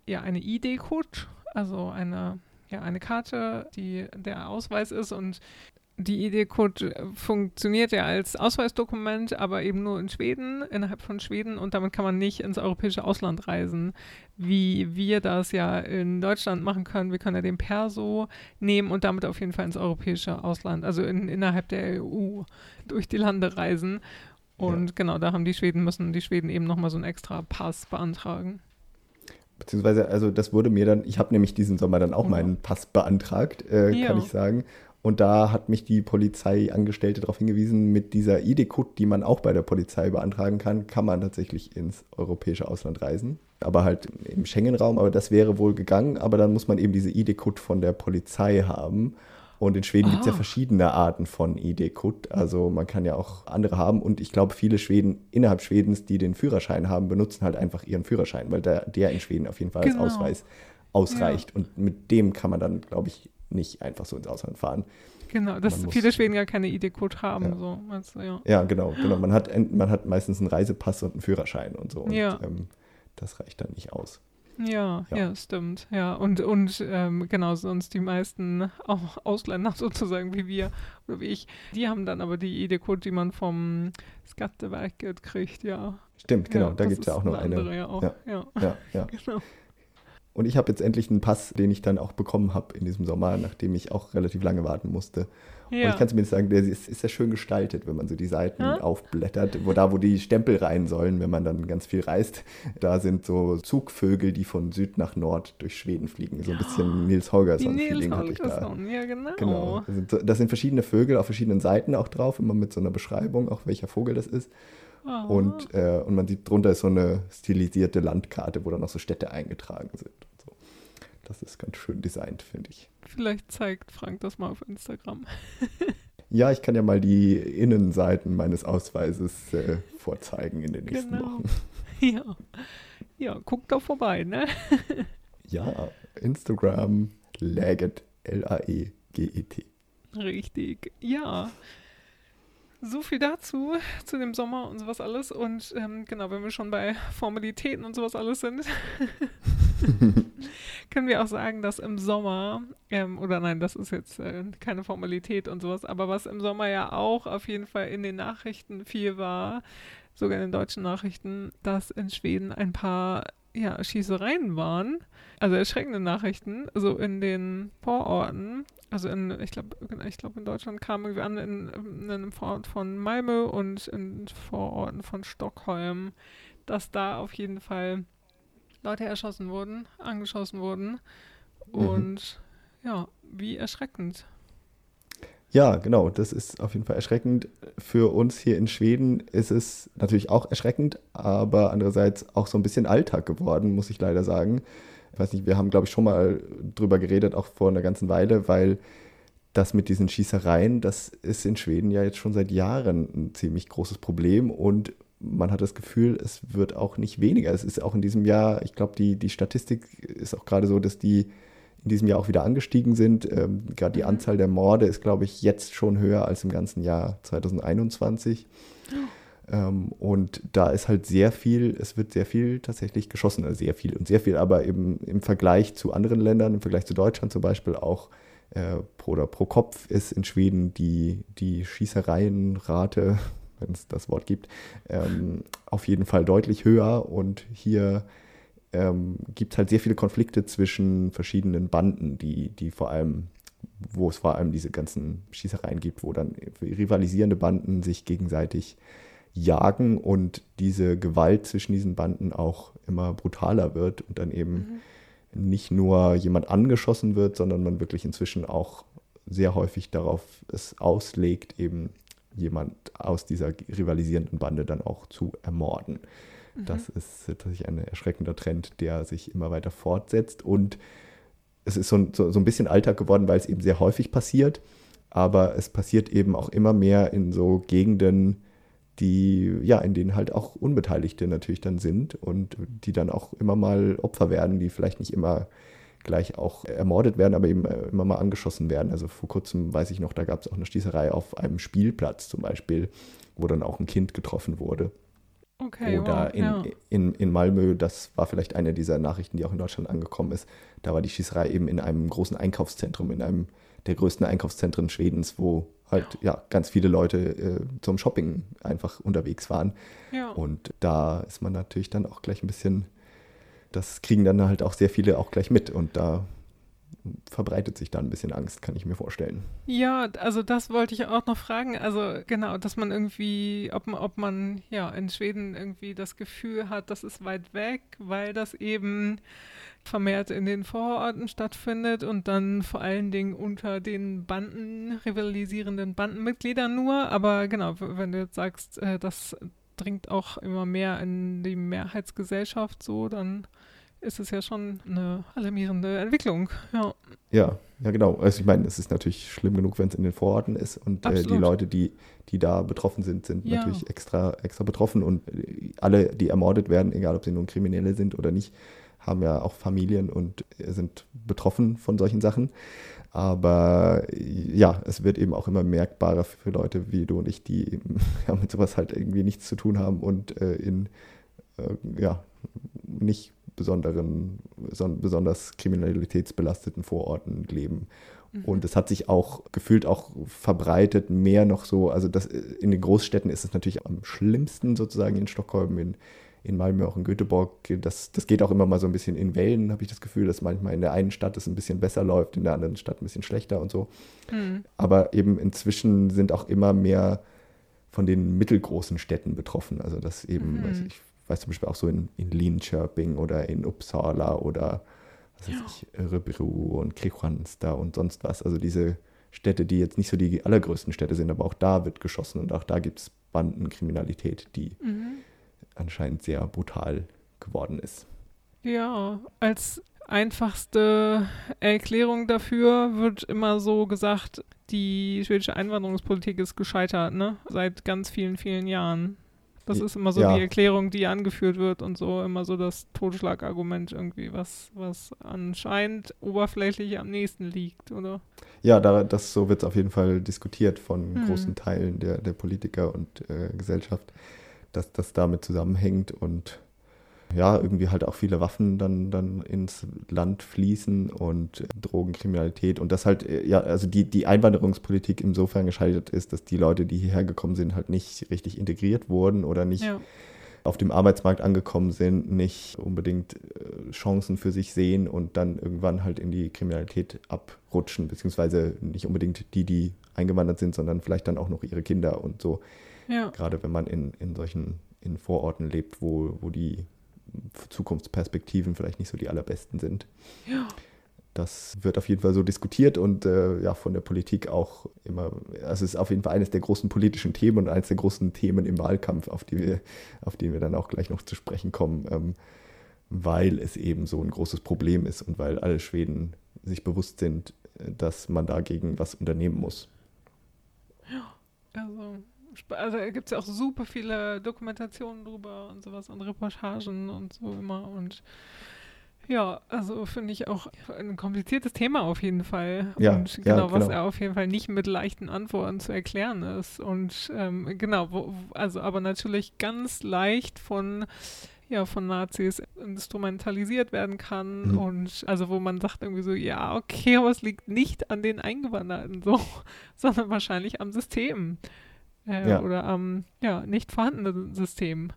ja eine ID-Code, also eine, ja, eine Karte, die der Ausweis ist und die ID-Code funktioniert ja als Ausweisdokument, aber eben nur in Schweden, innerhalb von Schweden und damit kann man nicht ins europäische Ausland reisen, wie wir das ja in Deutschland machen können. Wir können ja den Perso nehmen und damit auf jeden Fall ins europäische Ausland, also in, innerhalb der EU durch die Lande reisen. Und ja. genau, da haben die Schweden, müssen die Schweden eben nochmal so einen extra Pass beantragen. Beziehungsweise, also das wurde mir dann, ich habe nämlich diesen Sommer dann auch mhm. meinen Pass beantragt, äh, ja. kann ich sagen. Und da hat mich die Polizeiangestellte darauf hingewiesen, mit dieser ID-Code, die man auch bei der Polizei beantragen kann, kann man tatsächlich ins europäische Ausland reisen. Aber halt im Schengen-Raum, aber das wäre wohl gegangen, aber dann muss man eben diese ID-Code von der Polizei haben. Und in Schweden gibt es ja ah. verschiedene Arten von ID-Code. Also man kann ja auch andere haben. Und ich glaube, viele Schweden innerhalb Schwedens, die den Führerschein haben, benutzen halt einfach ihren Führerschein, weil der, der in Schweden auf jeden Fall genau. als Ausweis ausreicht. Ja. Und mit dem kann man dann, glaube ich, nicht einfach so ins Ausland fahren. Genau, dass viele Schweden gar keine ID-Code haben. Ja. So, also, ja. ja. genau, genau. Man hat, man hat meistens einen Reisepass und einen Führerschein und so. Und, ja. Ähm, das reicht dann nicht aus. Ja, ja, ja, stimmt. Ja, und, und ähm, genau, sonst die meisten auch Ausländer [LAUGHS] sozusagen wie wir oder wie ich, die haben dann aber die ID-Code, die man vom Skatteverket kriegt, ja. Stimmt, genau, ja, da gibt es ja auch noch eine. Andere ja, auch. Ja, ja, ja. ja. [LAUGHS] genau. Und ich habe jetzt endlich einen Pass, den ich dann auch bekommen habe in diesem Sommer, nachdem ich auch relativ lange warten musste. Ja. Und ich kann zumindest sagen, der ist, ist ja schön gestaltet, wenn man so die Seiten ja? aufblättert. Wo da, wo die Stempel rein sollen, wenn man dann ganz viel reist, da sind so Zugvögel, die von Süd nach Nord durch Schweden fliegen. So ein bisschen Nils Holgersson-Feeling hatte ich da. Ja, genau. genau. Das sind, das sind verschiedene Vögel auf verschiedenen Seiten auch drauf, immer mit so einer Beschreibung, auch welcher Vogel das ist. Oh. Und, äh, und man sieht drunter ist so eine stilisierte Landkarte, wo dann noch so Städte eingetragen sind. So. Das ist ganz schön designt, finde ich. Vielleicht zeigt Frank das mal auf Instagram. [LAUGHS] ja, ich kann ja mal die Innenseiten meines Ausweises äh, vorzeigen in den nächsten genau. Wochen. [LAUGHS] Ja. ja, guckt doch vorbei, ne? [LAUGHS] ja, Instagram, Laget, L-A-E-G-E-T. Richtig, ja. So viel dazu, zu dem Sommer und sowas alles. Und ähm, genau, wenn wir schon bei Formalitäten und sowas alles sind, [LAUGHS] können wir auch sagen, dass im Sommer, ähm, oder nein, das ist jetzt äh, keine Formalität und sowas, aber was im Sommer ja auch auf jeden Fall in den Nachrichten viel war, sogar in den deutschen Nachrichten, dass in Schweden ein paar ja, Schießereien waren. Also erschreckende Nachrichten, so in den Vororten also in, ich glaube, ich glaube in Deutschland kam irgendwie an in, in einem Vorort von Malmö und in Vororten von Stockholm, dass da auf jeden Fall Leute erschossen wurden, angeschossen wurden. Mhm. Und ja, wie erschreckend. Ja, genau, das ist auf jeden Fall erschreckend. Für uns hier in Schweden ist es natürlich auch erschreckend, aber andererseits auch so ein bisschen Alltag geworden, muss ich leider sagen ich weiß nicht, wir haben, glaube ich, schon mal drüber geredet, auch vor einer ganzen Weile, weil das mit diesen Schießereien, das ist in Schweden ja jetzt schon seit Jahren ein ziemlich großes Problem und man hat das Gefühl, es wird auch nicht weniger. Es ist auch in diesem Jahr, ich glaube, die, die Statistik ist auch gerade so, dass die in diesem Jahr auch wieder angestiegen sind. Ähm, gerade die mhm. Anzahl der Morde ist, glaube ich, jetzt schon höher als im ganzen Jahr 2021. Oh. Ähm, und da ist halt sehr viel, es wird sehr viel tatsächlich geschossen, also sehr viel und sehr viel, aber eben im Vergleich zu anderen Ländern, im Vergleich zu Deutschland zum Beispiel auch äh, pro, oder pro Kopf ist in Schweden die, die Schießereienrate, [LAUGHS] wenn es das Wort gibt, ähm, auf jeden Fall deutlich höher und hier ähm, gibt es halt sehr viele Konflikte zwischen verschiedenen Banden, die, die vor allem wo es vor allem diese ganzen Schießereien gibt, wo dann rivalisierende Banden sich gegenseitig jagen und diese Gewalt zwischen diesen Banden auch immer brutaler wird und dann eben mhm. nicht nur jemand angeschossen wird, sondern man wirklich inzwischen auch sehr häufig darauf es auslegt, eben jemand aus dieser rivalisierenden Bande dann auch zu ermorden. Mhm. Das ist tatsächlich ein erschreckender Trend, der sich immer weiter fortsetzt und es ist so, so, so ein bisschen Alltag geworden, weil es eben sehr häufig passiert, aber es passiert eben auch immer mehr in so Gegenden, die, ja, in denen halt auch Unbeteiligte natürlich dann sind und die dann auch immer mal Opfer werden, die vielleicht nicht immer gleich auch ermordet werden, aber eben äh, immer mal angeschossen werden. Also vor kurzem weiß ich noch, da gab es auch eine Schießerei auf einem Spielplatz zum Beispiel, wo dann auch ein Kind getroffen wurde. Okay, Oder wow, in, ja. in, in Malmö, das war vielleicht eine dieser Nachrichten, die auch in Deutschland angekommen ist, da war die Schießerei eben in einem großen Einkaufszentrum, in einem der größten Einkaufszentren Schwedens, wo halt ja ganz viele Leute äh, zum Shopping einfach unterwegs waren. Ja. Und da ist man natürlich dann auch gleich ein bisschen, das kriegen dann halt auch sehr viele auch gleich mit und da verbreitet sich da ein bisschen Angst, kann ich mir vorstellen. Ja, also das wollte ich auch noch fragen. Also genau, dass man irgendwie, ob man, ob man ja in Schweden irgendwie das Gefühl hat, das ist weit weg, weil das eben vermehrt in den Vororten stattfindet und dann vor allen Dingen unter den Banden, rivalisierenden Bandenmitgliedern nur. Aber genau, wenn du jetzt sagst, äh, das dringt auch immer mehr in die Mehrheitsgesellschaft so, dann ist es ja schon eine alarmierende Entwicklung. Ja, ja, ja genau. Also ich meine, es ist natürlich schlimm genug, wenn es in den Vororten ist und äh, die Leute, die, die da betroffen sind, sind ja. natürlich extra, extra betroffen und alle, die ermordet werden, egal ob sie nun Kriminelle sind oder nicht, haben ja auch Familien und sind betroffen von solchen Sachen. Aber ja, es wird eben auch immer merkbarer für Leute wie du und ich, die [LAUGHS] ja, mit sowas halt irgendwie nichts zu tun haben und äh, in äh, ja, nicht besonderen, besonders kriminalitätsbelasteten Vororten leben. Mhm. Und es hat sich auch gefühlt auch verbreitet, mehr noch so, also das, in den Großstädten ist es natürlich am schlimmsten sozusagen in Stockholm, in in Malmö, auch in Göteborg. Das, das geht auch immer mal so ein bisschen in Wellen, habe ich das Gefühl, dass manchmal in der einen Stadt es ein bisschen besser läuft, in der anderen Stadt ein bisschen schlechter und so. Mhm. Aber eben inzwischen sind auch immer mehr von den mittelgroßen Städten betroffen. Also das eben, mhm. also ich weiß zum Beispiel auch so in, in Linköping oder in Uppsala oder was weiß ja. ich, Örebro und Kristianstad und sonst was. Also diese Städte, die jetzt nicht so die allergrößten Städte sind, aber auch da wird geschossen und auch da gibt es Bandenkriminalität, die mhm anscheinend sehr brutal geworden ist. Ja, als einfachste Erklärung dafür wird immer so gesagt, die schwedische Einwanderungspolitik ist gescheitert, ne? Seit ganz vielen, vielen Jahren. Das ist immer so ja. die Erklärung, die angeführt wird und so immer so das Totschlagargument irgendwie, was, was anscheinend oberflächlich am nächsten liegt, oder? Ja, da, das so wird es auf jeden Fall diskutiert von hm. großen Teilen der, der Politiker und äh, Gesellschaft dass das damit zusammenhängt und ja, irgendwie halt auch viele Waffen dann, dann ins Land fließen und Drogenkriminalität und das halt, ja, also die, die Einwanderungspolitik insofern gescheitert ist, dass die Leute, die hierher gekommen sind, halt nicht richtig integriert wurden oder nicht ja. auf dem Arbeitsmarkt angekommen sind, nicht unbedingt äh, Chancen für sich sehen und dann irgendwann halt in die Kriminalität abrutschen, beziehungsweise nicht unbedingt die, die eingewandert sind, sondern vielleicht dann auch noch ihre Kinder und so. Ja. Gerade wenn man in, in solchen in Vororten lebt, wo, wo die Zukunftsperspektiven vielleicht nicht so die allerbesten sind. Ja. Das wird auf jeden Fall so diskutiert und äh, ja, von der Politik auch immer, also es ist auf jeden Fall eines der großen politischen Themen und eines der großen Themen im Wahlkampf, auf die wir, auf die wir dann auch gleich noch zu sprechen kommen, ähm, weil es eben so ein großes Problem ist und weil alle Schweden sich bewusst sind, äh, dass man dagegen was unternehmen muss. Ja, also also gibt es ja auch super viele Dokumentationen drüber und sowas und Reportagen und so immer und ja, also finde ich auch ein kompliziertes Thema auf jeden Fall. Ja, und genau, ja, genau, was er auf jeden Fall nicht mit leichten Antworten zu erklären ist. Und ähm, genau, wo, also aber natürlich ganz leicht von ja, von Nazis instrumentalisiert werden kann mhm. und also wo man sagt irgendwie so, ja, okay, aber es liegt nicht an den Eingewanderten so, [LAUGHS] sondern wahrscheinlich am System äh, ja. oder am ja, nicht vorhandenen System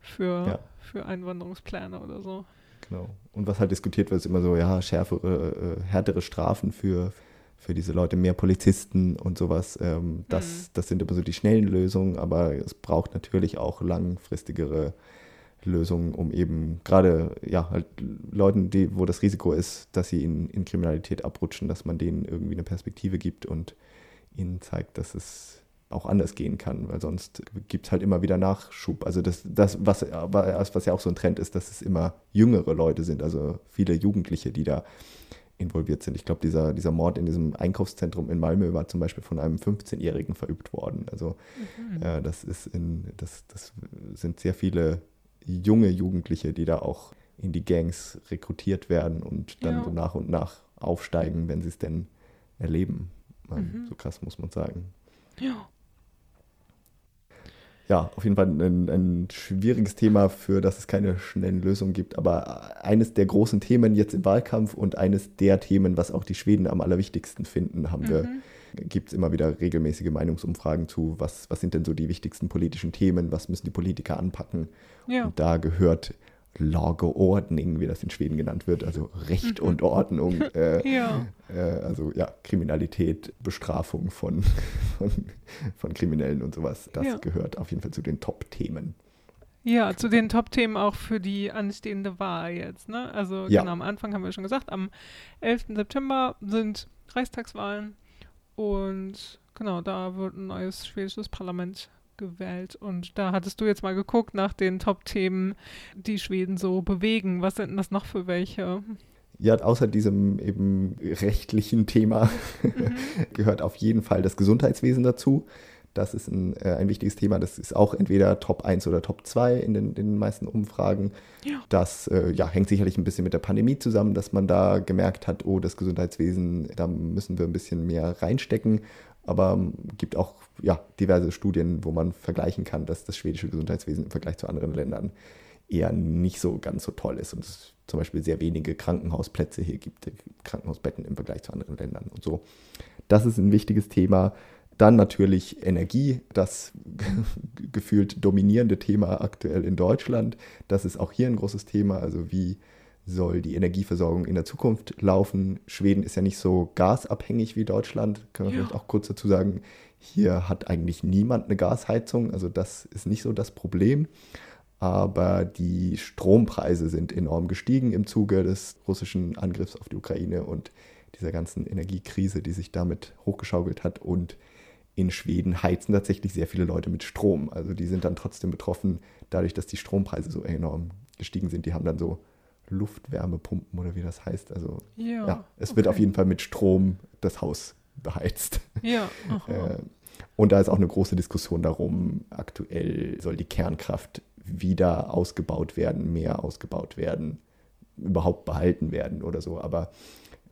für, ja. für Einwanderungspläne oder so. Genau. Und was halt diskutiert wird, ist immer so, ja, schärfere, äh, härtere Strafen für, für diese Leute, mehr Polizisten und sowas. Ähm, das, mhm. das sind immer so die schnellen Lösungen, aber es braucht natürlich auch langfristigere Lösungen, um eben gerade ja halt Leuten, die, wo das Risiko ist, dass sie in, in Kriminalität abrutschen, dass man denen irgendwie eine Perspektive gibt und ihnen zeigt, dass es auch anders gehen kann, weil sonst gibt es halt immer wieder Nachschub. Also das, das was, was ja auch so ein Trend ist, dass es immer jüngere Leute sind, also viele Jugendliche, die da involviert sind. Ich glaube, dieser, dieser Mord in diesem Einkaufszentrum in Malmö war zum Beispiel von einem 15-Jährigen verübt worden. Also mhm. äh, das ist in, das, das sind sehr viele junge Jugendliche, die da auch in die Gangs rekrutiert werden und dann ja. so nach und nach aufsteigen, wenn sie es denn erleben. Mhm. So krass muss man sagen. Ja ja, auf jeden Fall ein, ein, schwieriges Thema, für das es keine schnellen Lösungen gibt. Aber eines der großen Themen jetzt im Wahlkampf und eines der Themen, was auch die Schweden am allerwichtigsten finden, haben mhm. wir, gibt es immer wieder regelmäßige Meinungsumfragen zu, was, was sind denn so die wichtigsten politischen Themen, was müssen die Politiker anpacken. Ja. Und da gehört Lagerordning, wie das in Schweden genannt wird, also Recht mhm. und Ordnung, [LAUGHS] äh, ja. Äh, also ja, Kriminalität, Bestrafung von, [LAUGHS] von, von Kriminellen und sowas, das ja. gehört auf jeden Fall zu den Top-Themen. Ja, zu den Top-Themen auch für die anstehende Wahl jetzt. Ne? Also ja. genau, am Anfang haben wir schon gesagt, am 11. September sind Reichstagswahlen und genau, da wird ein neues schwedisches Parlament gewählt. Und da hattest du jetzt mal geguckt nach den Top-Themen, die Schweden so bewegen. Was sind denn das noch für welche? Ja, außer diesem eben rechtlichen Thema [LAUGHS] mhm. gehört auf jeden Fall das Gesundheitswesen dazu. Das ist ein, äh, ein wichtiges Thema. Das ist auch entweder Top 1 oder Top 2 in den, in den meisten Umfragen. Ja. Das äh, ja, hängt sicherlich ein bisschen mit der Pandemie zusammen, dass man da gemerkt hat, oh, das Gesundheitswesen, da müssen wir ein bisschen mehr reinstecken. Aber ähm, gibt auch ja, diverse Studien, wo man vergleichen kann, dass das schwedische Gesundheitswesen im Vergleich zu anderen Ländern eher nicht so ganz so toll ist und es zum Beispiel sehr wenige Krankenhausplätze hier gibt, Krankenhausbetten im Vergleich zu anderen Ländern und so. Das ist ein wichtiges Thema. Dann natürlich Energie, das [LAUGHS] gefühlt dominierende Thema aktuell in Deutschland. Das ist auch hier ein großes Thema. Also wie soll die Energieversorgung in der Zukunft laufen? Schweden ist ja nicht so gasabhängig wie Deutschland. Können wir ja. vielleicht auch kurz dazu sagen, hier hat eigentlich niemand eine Gasheizung. Also das ist nicht so das Problem. Aber die Strompreise sind enorm gestiegen im Zuge des russischen Angriffs auf die Ukraine und dieser ganzen Energiekrise, die sich damit hochgeschaukelt hat. Und in Schweden heizen tatsächlich sehr viele Leute mit Strom. Also die sind dann trotzdem betroffen, dadurch, dass die Strompreise so enorm gestiegen sind. Die haben dann so Luftwärmepumpen oder wie das heißt. Also ja, ja es okay. wird auf jeden Fall mit Strom das Haus beheizt. Ja. [LAUGHS] Äh, und da ist auch eine große Diskussion darum, aktuell soll die Kernkraft wieder ausgebaut werden, mehr ausgebaut werden, überhaupt behalten werden oder so. Aber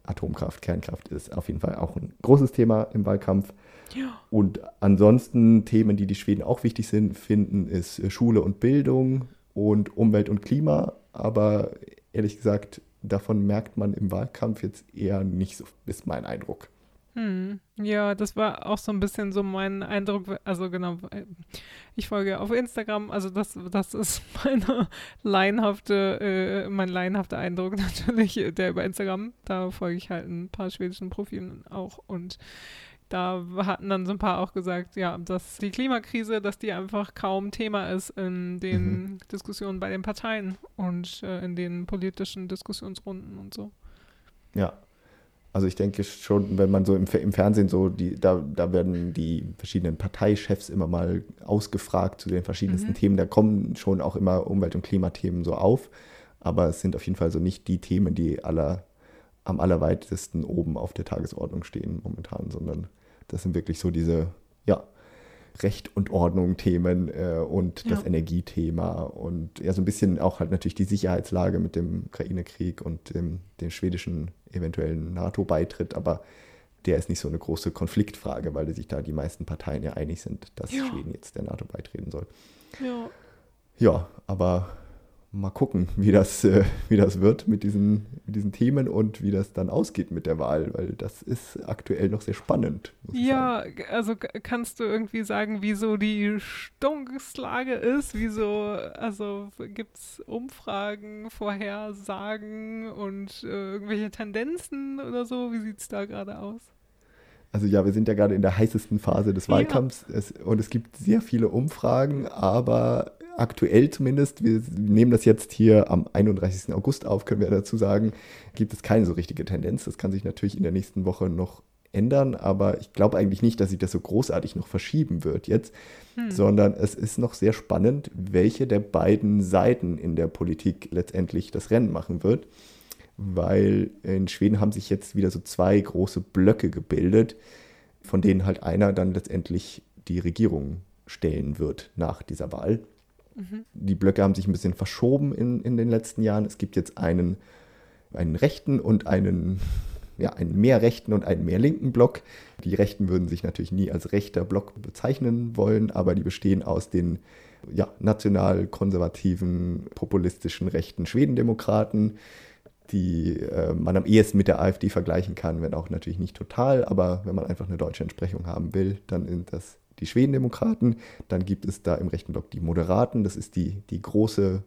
Atomkraft, Kernkraft ist auf jeden Fall auch ein großes Thema im Wahlkampf. Ja. Und ansonsten Themen, die die Schweden auch wichtig sind, finden, ist Schule und Bildung und Umwelt und Klima. Aber ehrlich gesagt, davon merkt man im Wahlkampf jetzt eher nicht so, ist mein Eindruck. Hm. Ja, das war auch so ein bisschen so mein Eindruck. Also genau, ich folge auf Instagram, also das, das ist [LAUGHS] meine laienhafte, äh, mein laienhafter Eindruck [LAUGHS] natürlich, der über Instagram. Da folge ich halt ein paar schwedischen Profilen auch und da hatten dann so ein paar auch gesagt, ja, dass die Klimakrise, dass die einfach kaum Thema ist in den mhm. Diskussionen bei den Parteien und äh, in den politischen Diskussionsrunden und so. Ja, also ich denke schon, wenn man so im, im Fernsehen so, die, da, da werden die verschiedenen Parteichefs immer mal ausgefragt zu den verschiedensten mhm. Themen. Da kommen schon auch immer Umwelt- und Klimathemen so auf. Aber es sind auf jeden Fall so nicht die Themen, die aller, am allerweitesten oben auf der Tagesordnung stehen momentan, sondern das sind wirklich so diese, ja, Recht und Ordnung Themen äh, und ja. das Energiethema und ja, so ein bisschen auch halt natürlich die Sicherheitslage mit dem Ukraine-Krieg und dem, dem schwedischen eventuellen NATO-Beitritt, aber der ist nicht so eine große Konfliktfrage, weil sich da die meisten Parteien ja einig sind, dass ja. Schweden jetzt der NATO beitreten soll. Ja. Ja, aber mal gucken, wie das, äh, wie das wird mit diesen, mit diesen Themen und wie das dann ausgeht mit der Wahl, weil das ist aktuell noch sehr spannend. Ja, also kannst du irgendwie sagen, wieso die Stimmungslage ist? Wieso, also gibt es Umfragen, Vorhersagen und äh, irgendwelche Tendenzen oder so? Wie sieht es da gerade aus? Also ja, wir sind ja gerade in der heißesten Phase des Wahlkampfs ja. es, und es gibt sehr viele Umfragen, aber aktuell zumindest, wir nehmen das jetzt hier am 31. August auf, können wir dazu sagen, gibt es keine so richtige Tendenz. Das kann sich natürlich in der nächsten Woche noch ändern, aber ich glaube eigentlich nicht, dass sich das so großartig noch verschieben wird jetzt, hm. sondern es ist noch sehr spannend, welche der beiden Seiten in der Politik letztendlich das Rennen machen wird, weil in Schweden haben sich jetzt wieder so zwei große Blöcke gebildet, von denen halt einer dann letztendlich die Regierung stellen wird nach dieser Wahl. Mhm. Die Blöcke haben sich ein bisschen verschoben in, in den letzten Jahren. Es gibt jetzt einen, einen rechten und einen, ja, einen mehr rechten und einen mehr linken Block. Die Rechten würden sich natürlich nie als rechter Block bezeichnen wollen, aber die bestehen aus den ja, national-konservativen, populistischen rechten Schwedendemokraten, die äh, man am ehesten mit der AfD vergleichen kann, wenn auch natürlich nicht total, aber wenn man einfach eine deutsche Entsprechung haben will, dann sind das die Schwedendemokraten. Dann gibt es da im rechten Block die Moderaten. Das ist die, die große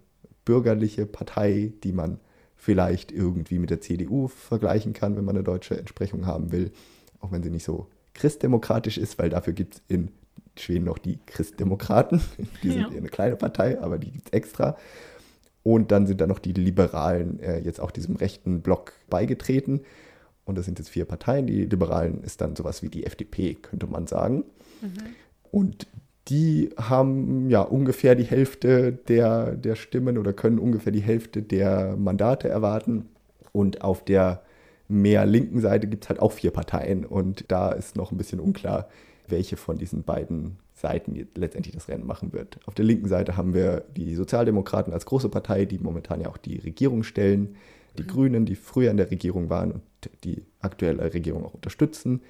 bürgerliche Partei, die man vielleicht irgendwie mit der CDU vergleichen kann, wenn man eine deutsche Entsprechung haben will. Auch wenn sie nicht so christdemokratisch ist, weil dafür gibt es in Schweden noch die Christdemokraten. [LAUGHS] Die sind ja. eine kleine Partei, aber die gibt es extra. Und dann sind da noch die Liberalen äh, jetzt auch diesem rechten Block beigetreten. Und das sind jetzt vier Parteien. Die Liberalen ist dann sowas wie die FDP, könnte man sagen. Mhm. Und die haben ja ungefähr die Hälfte der, der Stimmen oder können ungefähr die Hälfte der Mandate erwarten. Und auf der mehr linken Seite gibt es halt auch vier Parteien. Und da ist noch ein bisschen unklar, welche von diesen beiden Seiten letztendlich das Rennen machen wird. Auf der linken Seite haben wir die Sozialdemokraten als große Partei, die momentan ja auch die Regierung stellen, die mhm. Grünen, die früher in der Regierung waren und die aktuelle Regierung auch unterstützen,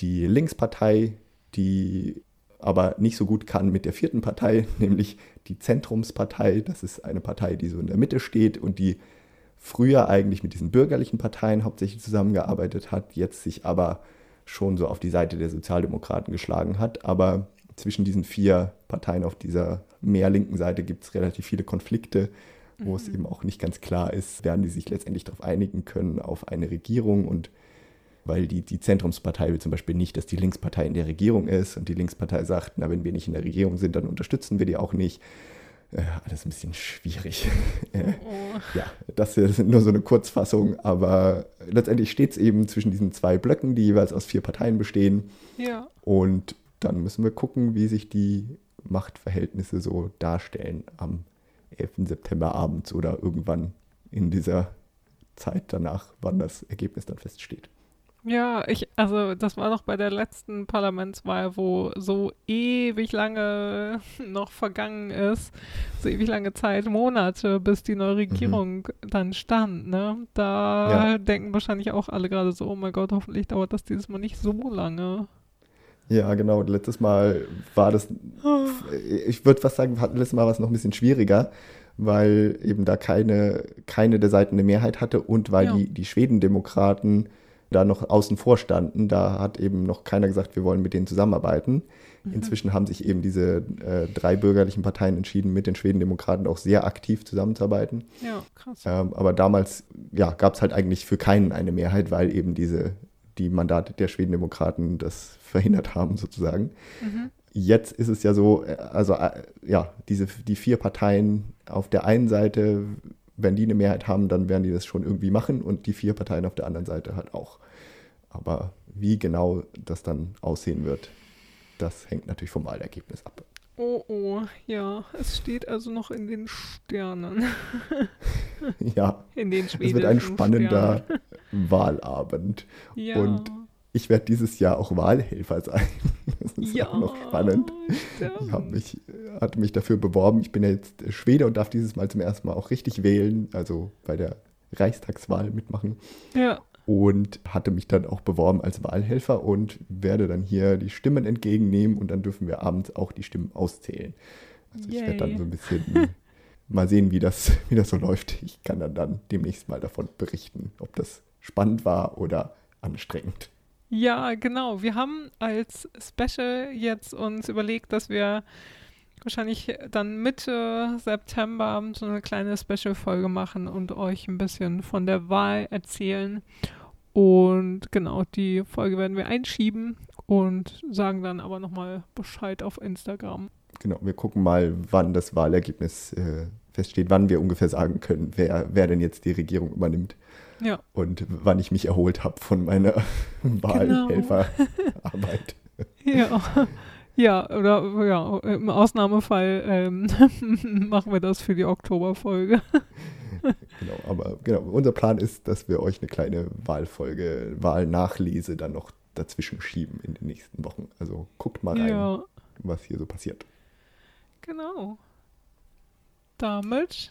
die Linkspartei, die aber nicht so gut kann mit der vierten Partei, [LAUGHS] nämlich die Zentrumspartei. Das ist eine Partei, die so in der Mitte steht und die früher eigentlich mit diesen bürgerlichen Parteien hauptsächlich zusammengearbeitet hat, jetzt sich aber schon so auf die Seite der Sozialdemokraten geschlagen hat. Aber zwischen diesen vier Parteien auf dieser mehr linken Seite gibt es relativ viele Konflikte, wo mhm. es eben auch nicht ganz klar ist, werden die sich letztendlich darauf einigen können, auf eine Regierung und weil die, die Zentrumspartei will zum Beispiel nicht, dass die Linkspartei in der Regierung ist und die Linkspartei sagt, na, wenn wir nicht in der Regierung sind, dann unterstützen wir die auch nicht. Äh, alles ein bisschen schwierig. Oh. [LAUGHS] ja, das ist nur so eine Kurzfassung, aber letztendlich steht es eben zwischen diesen zwei Blöcken, die jeweils aus vier Parteien bestehen. Ja. Und dann müssen wir gucken, wie sich die Machtverhältnisse so darstellen am 11. September abends oder irgendwann in dieser Zeit danach, wann das Ergebnis dann feststeht. Ja, ich, also das war doch bei der letzten Parlamentswahl, wo so ewig lange [LAUGHS] noch vergangen ist, so ewig lange Zeit, Monate, bis die neue mhm. Regierung mhm. dann stand, ne? Da ja. denken wahrscheinlich auch alle gerade so, oh mein Gott, hoffentlich dauert das dieses Mal nicht so lange. Ja, genau. Letztes Mal war das, ich würde fast sagen, letztes Mal war es noch ein bisschen schwieriger, weil eben da keine, keine der Seiten eine Mehrheit hatte und weil ja. die, die Schwedendemokraten da noch außen vor standen. Da hat eben noch keiner gesagt, wir wollen mit denen zusammenarbeiten. Mhm. Inzwischen haben sich eben diese äh, drei bürgerlichen Parteien entschieden, mit den Schwedendemokraten auch sehr aktiv zusammenzuarbeiten. Ja, krass. Ähm, aber damals ja, gab es halt eigentlich für keinen eine Mehrheit, weil eben diese, die Mandate der Schwedendemokraten das verhindert haben, sozusagen. Mhm. Jetzt ist es ja so, äh, also äh, ja, diese, die vier Parteien auf der einen Seite wenn die eine Mehrheit haben, dann werden die das schon irgendwie machen und die vier Parteien auf der anderen Seite halt auch. Aber wie genau das dann aussehen wird, das hängt natürlich vom Wahlergebnis ab. Oh, oh, ja, es steht also noch in den Sternen. [LAUGHS] ja, in den Es wird ein spannender Sternen. Wahlabend. Ja. Und ich werde dieses Jahr auch Wahlhelfer sein. [LAUGHS] Das ist ja, auch noch spannend. Ich habe mich, hatte mich dafür beworben. Ich bin ja jetzt Schwede und darf dieses Mal zum ersten Mal auch richtig wählen, also bei der Reichstagswahl mitmachen. Ja. Und hatte mich dann auch beworben als Wahlhelfer und werde dann hier die Stimmen entgegennehmen und dann dürfen wir abends auch die Stimmen auszählen. Also Yay. ich werde dann so ein bisschen mal sehen, wie das, wie das so läuft. Ich kann dann, dann demnächst mal davon berichten, ob das spannend war oder anstrengend. Ja, genau. Wir haben als Special jetzt uns überlegt, dass wir wahrscheinlich dann Mitte September so eine kleine Special-Folge machen und euch ein bisschen von der Wahl erzählen. Und genau, die Folge werden wir einschieben und sagen dann aber nochmal Bescheid auf Instagram. Genau, wir gucken mal, wann das Wahlergebnis äh, feststeht, wann wir ungefähr sagen können, wer, wer denn jetzt die Regierung übernimmt. Ja. Und wann ich mich erholt habe von meiner Wahlhelferarbeit. Genau. [LAUGHS] ja. Ja, oder ja, im Ausnahmefall ähm, [LAUGHS] machen wir das für die Oktoberfolge. [LAUGHS] genau, aber genau, unser Plan ist, dass wir euch eine kleine Wahlfolge, Wahlnachlese dann noch dazwischen schieben in den nächsten Wochen. Also guckt mal rein, ja. was hier so passiert. Genau. Damit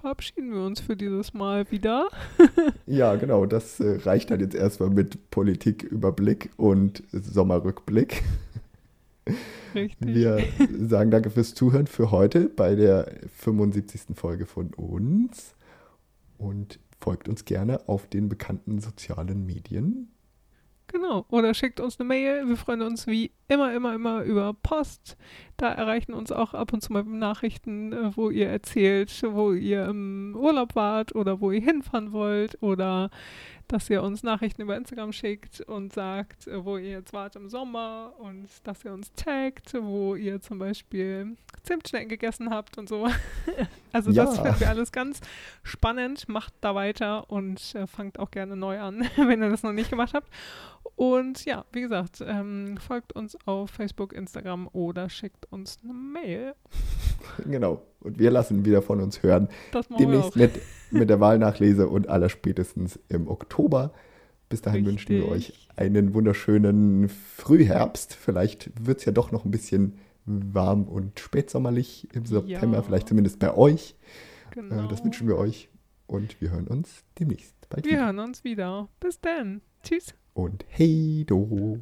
verabschieden wir uns für dieses Mal wieder. [LAUGHS] ja, genau. Das äh, reicht dann jetzt erstmal mit Politiküberblick und Sommerrückblick. Richtig. Wir sagen danke fürs Zuhören für heute bei der 75. Folge von uns und folgt uns gerne auf den bekannten sozialen Medien. Genau. Oder schickt uns eine Mail. Wir freuen uns wie immer, immer, immer über Post. Da erreichen uns auch ab und zu mal Nachrichten, äh, wo ihr erzählt, wo ihr im Urlaub wart oder wo ihr hinfahren wollt oder dass ihr uns Nachrichten über Instagram schickt und sagt, äh, wo ihr jetzt wart im Sommer und dass ihr uns taggt, wo ihr zum Beispiel Zimtschnecken gegessen habt und so. [LAUGHS] also ja. das finden wir alles ganz spannend. Macht da weiter und äh, fangt auch gerne neu an, [LAUGHS] wenn ihr das noch nicht gemacht habt. Und ja, wie gesagt, ähm, folgt uns auf Facebook, Instagram oder schickt uns eine Mail. [LAUGHS] Genau. Und wir lassen wieder von uns hören. Das Demnächst mit, mit der [LAUGHS] Wahlnachlese und aller spätestens im Oktober. Bis dahin Richtig. wünschen wir euch einen wunderschönen Frühherbst. Vielleicht wird es ja doch noch ein bisschen warm und spätsommerlich im September, Ja. vielleicht zumindest bei euch. Genau. Äh, das wünschen wir euch und wir hören uns demnächst bald Wir wieder. hören uns wieder. Bis dann. Tschüss. Und hey do.